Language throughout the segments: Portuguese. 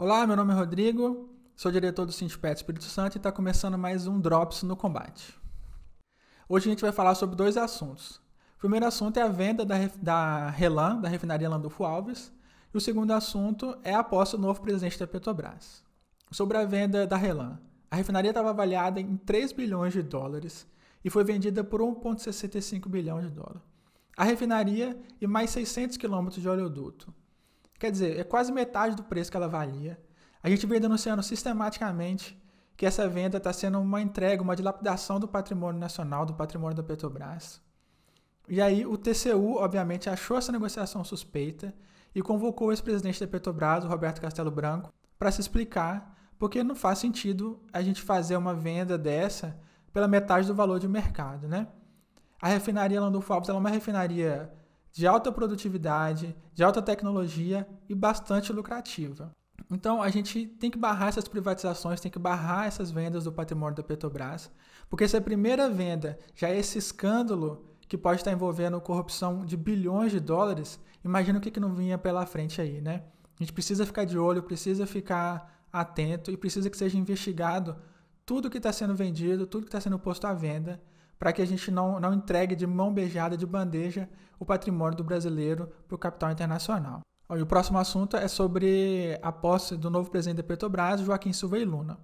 Olá, meu nome é Rodrigo, sou diretor do Sintipet Espírito Santo e está começando mais um Drops no Combate. Hoje a gente vai falar sobre dois assuntos. O primeiro assunto é a venda da, da Relan, da refinaria Landulfo Alves, e o segundo assunto é a aposta do novo presidente da Petrobras. Sobre a venda da Relan. A refinaria estava avaliada em 3 bilhões de dólares e foi vendida por 1,65 bilhão de dólares. A refinaria e mais 600 quilômetros de oleoduto. Quer dizer, é quase metade do preço que ela valia. A gente vem denunciando sistematicamente que essa venda está sendo uma entrega, uma dilapidação do patrimônio nacional, do patrimônio da Petrobras. E aí o TCU, obviamente, achou essa negociação suspeita e convocou o ex-presidente da Petrobras, Roberto Castelo Branco, para se explicar, porque não faz sentido a gente fazer uma venda dessa pela metade do valor de mercado, né? A refinaria Landulfo Alves é uma refinaria de alta produtividade, de alta tecnologia e bastante lucrativa. Então a gente tem que barrar essas privatizações, tem que barrar essas vendas do patrimônio da Petrobras, porque se a primeira venda já é esse escândalo que pode estar envolvendo corrupção de bilhões de dólares, imagina o que, que não vinha pela frente aí, né? A gente precisa ficar de olho, precisa ficar atento e precisa que seja investigado tudo que está sendo vendido, tudo que está sendo posto à venda, para que a gente não, não entregue de mão beijada, de bandeja, o patrimônio do brasileiro para o capital internacional. E o próximo assunto é sobre a posse do novo presidente da Petrobras, Joaquim Silva e Luna.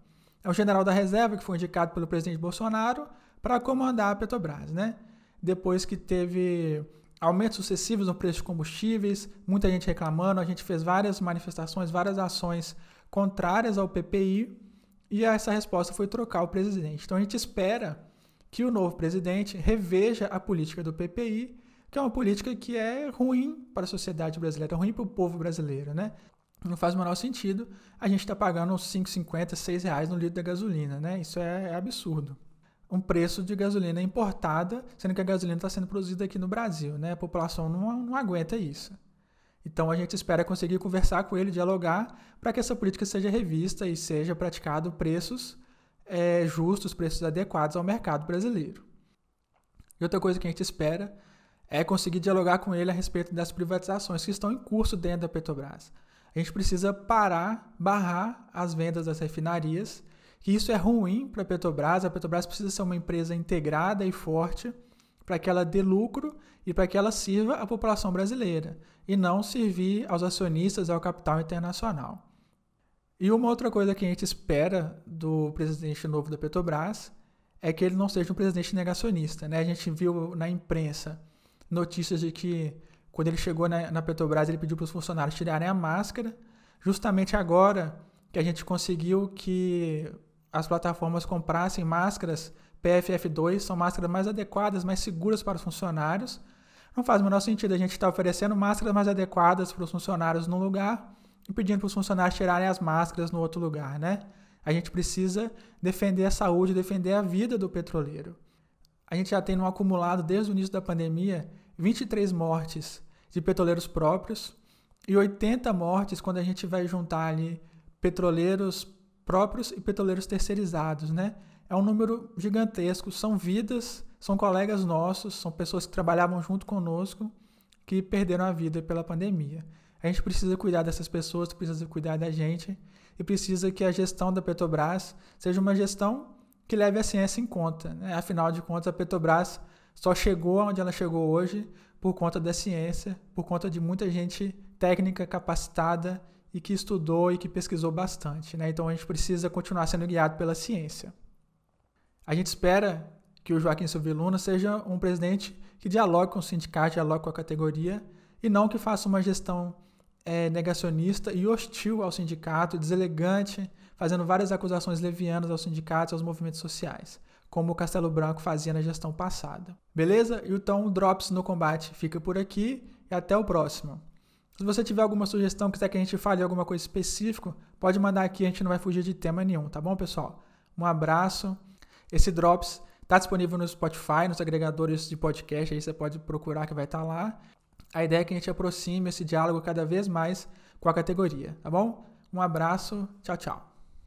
É o general da reserva que foi indicado pelo presidente Bolsonaro para comandar a Petrobras, né? Depois que teve aumentos sucessivos no preço de combustíveis, muita gente reclamando, a gente fez várias manifestações, várias ações contrárias ao PPI e essa resposta foi trocar o presidente. Então a gente espera que o novo presidente reveja a política do PPI, que é uma política que é ruim para a sociedade brasileira, é ruim para o povo brasileiro, né? Não faz o menor sentido a gente estar tá pagando uns 5,50, 6 reais no litro da gasolina, né? Isso é, é absurdo. Um preço de gasolina importada, sendo que a gasolina está sendo produzida aqui no Brasil, né? A população não, não aguenta isso. Então a gente espera conseguir conversar com ele, dialogar, para que essa política seja revista e seja praticado preços é, justos, preços adequados ao mercado brasileiro. E outra coisa que a gente espera é conseguir dialogar com ele a respeito das privatizações que estão em curso dentro da Petrobras. A gente precisa parar, barrar as vendas das refinarias, que isso é ruim para a Petrobras. A Petrobras precisa ser uma empresa integrada e forte para que ela dê lucro e para que ela sirva a população brasileira e não servir aos acionistas ao capital internacional. E uma outra coisa que a gente espera do presidente novo da Petrobras é que ele não seja um presidente negacionista. Né? A gente viu na imprensa notícias de que quando ele chegou na, na Petrobras ele pediu para os funcionários tirarem a máscara, justamente agora que a gente conseguiu que as plataformas comprassem máscaras PFF2, são máscaras mais adequadas, mais seguras para os funcionários. Não faz o menor sentido a gente estar oferecendo máscaras mais adequadas para os funcionários num lugar e pedindo para os funcionários tirarem as máscaras no outro lugar, né? A gente precisa defender a saúde, defender a vida do petroleiro. A gente já tem no acumulado, desde o início da pandemia, 23 mortes de petroleiros próprios e 80 mortes quando a gente vai juntar ali petroleiros próprios e petroleiros terceirizados, né? É um número gigantesco, são vidas, são colegas nossos, são pessoas que trabalhavam junto conosco que perderam a vida pela pandemia. A gente precisa cuidar dessas pessoas, precisa cuidar da gente e precisa que a gestão da Petrobras seja uma gestão que leve a ciência em conta. Né? Afinal de contas, a Petrobras só chegou onde ela chegou hoje por conta da ciência, por conta de muita gente técnica, capacitada e que estudou e que pesquisou bastante. Né? Então a gente precisa continuar sendo guiado pela ciência. A gente espera que o Joaquim Silvio Luna seja um presidente que dialogue com o sindicato, dialogue com a categoria e não que faça uma gestão é, negacionista e hostil ao sindicato, deselegante, fazendo várias acusações levianas aos sindicatos e aos movimentos sociais, como o Castelo Branco fazia na gestão passada. Beleza? Então o Drops no Combate fica por aqui e até o próximo. Se você tiver alguma sugestão, quiser que a gente fale alguma coisa específica, pode mandar aqui, a gente não vai fugir de tema nenhum, tá bom, pessoal? Um abraço. Esse Drops está disponível no Spotify, nos agregadores de podcast, aí você pode procurar que vai estar tá lá. A ideia é que a gente aproxime esse diálogo cada vez mais com a categoria, tá bom? Um abraço, tchau, tchau.